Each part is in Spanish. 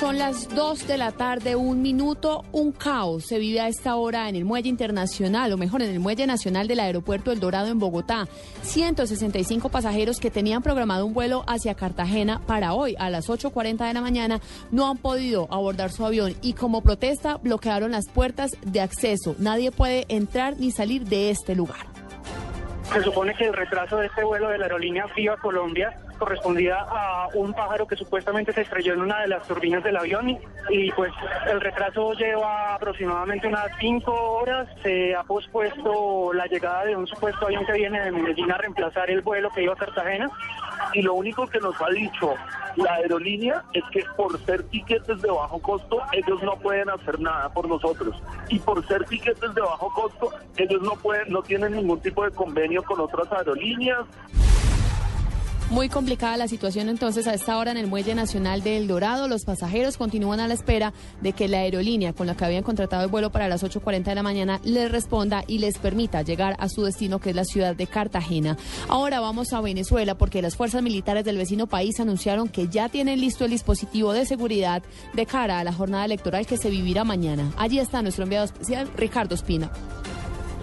Son las 2 de la tarde, un minuto, un caos se vive a esta hora en el muelle internacional, o mejor, en el muelle nacional del aeropuerto El Dorado en Bogotá. 165 pasajeros que tenían programado un vuelo hacia Cartagena para hoy a las 8.40 de la mañana no han podido abordar su avión y como protesta bloquearon las puertas de acceso. Nadie puede entrar ni salir de este lugar. Se supone que el retraso de este vuelo de la aerolínea FIA Colombia correspondía a un pájaro que supuestamente se estrelló en una de las turbinas del avión y pues el retraso lleva aproximadamente unas cinco horas. Se ha pospuesto la llegada de un supuesto avión que viene de Medellín a reemplazar el vuelo que iba a Cartagena. Y lo único que nos ha dicho la aerolínea es que por ser tiquetes de bajo costo, ellos no pueden hacer nada por nosotros. Y por ser tiquetes de bajo costo, ellos no pueden, no tienen ningún tipo de convenio con otras aerolíneas. Muy complicada la situación entonces a esta hora en el Muelle Nacional de El Dorado. Los pasajeros continúan a la espera de que la aerolínea con la que habían contratado el vuelo para las 8.40 de la mañana les responda y les permita llegar a su destino, que es la ciudad de Cartagena. Ahora vamos a Venezuela porque las fuerzas militares del vecino país anunciaron que ya tienen listo el dispositivo de seguridad de cara a la jornada electoral que se vivirá mañana. Allí está nuestro enviado especial, Ricardo Espina.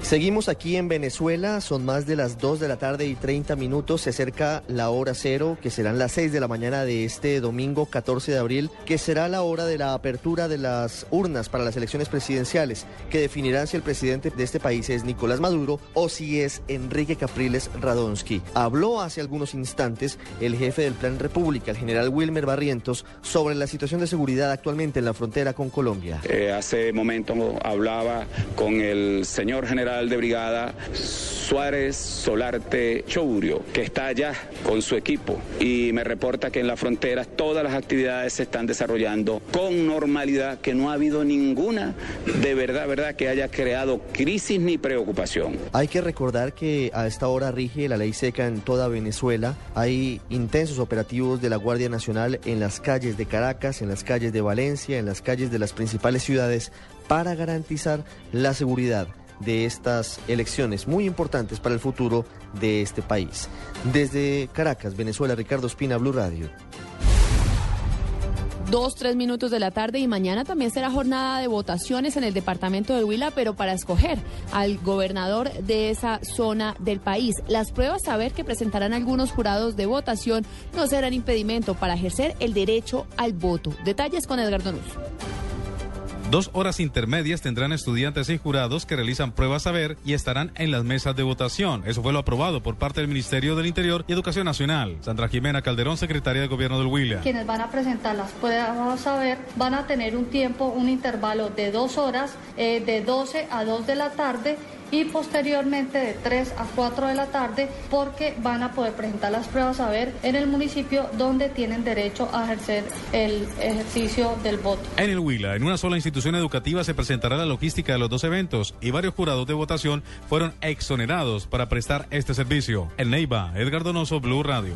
Seguimos aquí en Venezuela, son más de las 2 de la tarde y 30 minutos, se acerca la hora cero, que serán las 6 de la mañana de este domingo 14 de abril, que será la hora de la apertura de las urnas para las elecciones presidenciales, que definirán si el presidente de este país es Nicolás Maduro o si es Enrique Capriles Radonsky. Habló hace algunos instantes el jefe del Plan República, el general Wilmer Barrientos, sobre la situación de seguridad actualmente en la frontera con Colombia. Eh, hace momento hablaba con el señor general de brigada Suárez Solarte Chourio, que está allá con su equipo y me reporta que en las fronteras todas las actividades se están desarrollando con normalidad, que no ha habido ninguna de verdad, verdad, que haya creado crisis ni preocupación. Hay que recordar que a esta hora rige la ley seca en toda Venezuela. Hay intensos operativos de la Guardia Nacional en las calles de Caracas, en las calles de Valencia, en las calles de las principales ciudades para garantizar la seguridad de estas elecciones muy importantes para el futuro de este país. Desde Caracas, Venezuela, Ricardo Espina, Blue Radio. Dos, tres minutos de la tarde y mañana también será jornada de votaciones en el departamento de Huila, pero para escoger al gobernador de esa zona del país. Las pruebas a ver que presentarán algunos jurados de votación no serán impedimento para ejercer el derecho al voto. Detalles con Edgardo Nuz. Dos horas intermedias tendrán estudiantes y jurados que realizan pruebas saber y estarán en las mesas de votación. Eso fue lo aprobado por parte del Ministerio del Interior y Educación Nacional. Sandra Jimena Calderón, secretaria de Gobierno del Huila. Quienes van a presentar las pruebas saber van a tener un tiempo, un intervalo de dos horas, eh, de 12 a 2 de la tarde y posteriormente de 3 a 4 de la tarde porque van a poder presentar las pruebas a ver en el municipio donde tienen derecho a ejercer el ejercicio del voto. En el Huila, en una sola institución educativa se presentará la logística de los dos eventos y varios jurados de votación fueron exonerados para prestar este servicio. En Neiva, Edgar Donoso, Blue Radio.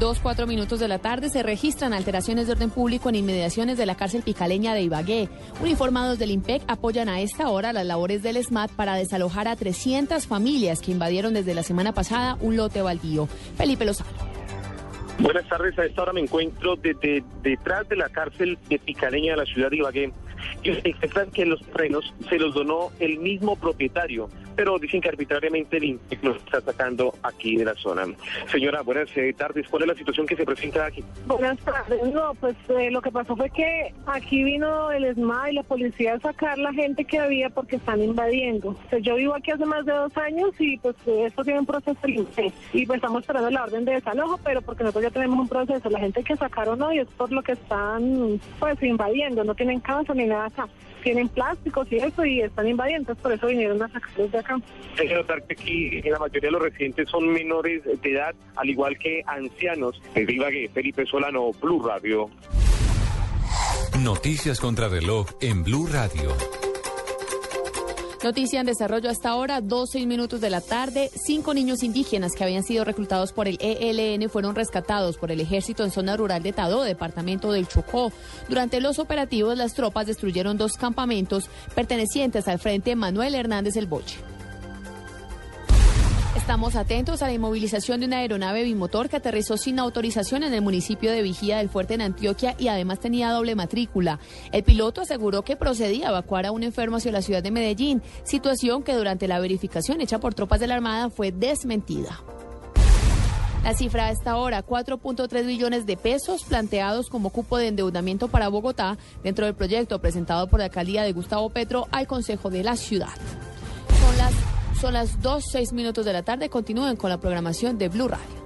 Dos, cuatro minutos de la tarde se registran alteraciones de orden público en inmediaciones de la cárcel picaleña de Ibagué. Uniformados del IMPEC apoyan a esta hora las labores del SMAT para desalojar a 300 familias que invadieron desde la semana pasada un lote baldío. Felipe Lozano. Buenas tardes, a esta hora me encuentro detrás de la cárcel de Picaleña de la ciudad de Ibagué. Y que los terrenos se los donó el mismo propietario, pero dicen que arbitrariamente el INPEC está atacando aquí de la zona. Señora, buenas eh, tardes. ¿Cuál es la situación que se presenta aquí? Buenas tardes. No, pues eh, lo que pasó fue que aquí vino el ESMA y la policía a sacar la gente que había porque están invadiendo. Pues yo vivo aquí hace más de dos años y pues esto tiene un proceso y pues estamos esperando la orden de desalojo, pero porque nosotros ya tenemos un proceso. La gente que sacaron hoy es por lo que están pues invadiendo, no tienen casa ni nada acá tienen plásticos y eso y están invadiendo, por eso vinieron a sacarlos de acá. Hay que notar que aquí la mayoría de los residentes son menores de edad, al igual que ancianos. En Ibagué, Felipe Solano, Blue Radio. Noticias contra reloj en Blue Radio. Noticia en desarrollo hasta ahora, 12 minutos de la tarde. Cinco niños indígenas que habían sido reclutados por el ELN fueron rescatados por el ejército en zona rural de Tadó, departamento del Chocó. Durante los operativos, las tropas destruyeron dos campamentos pertenecientes al frente Manuel Hernández El Boche. Estamos atentos a la inmovilización de una aeronave bimotor que aterrizó sin autorización en el municipio de Vigía del Fuerte en Antioquia y además tenía doble matrícula. El piloto aseguró que procedía a evacuar a un enfermo hacia la ciudad de Medellín, situación que durante la verificación hecha por tropas de la Armada fue desmentida. La cifra a esta hora, 4.3 billones de pesos planteados como cupo de endeudamiento para Bogotá dentro del proyecto presentado por la alcaldía de Gustavo Petro al Consejo de la Ciudad. Son las son las 2, 6 minutos de la tarde. Continúen con la programación de Blue Radio.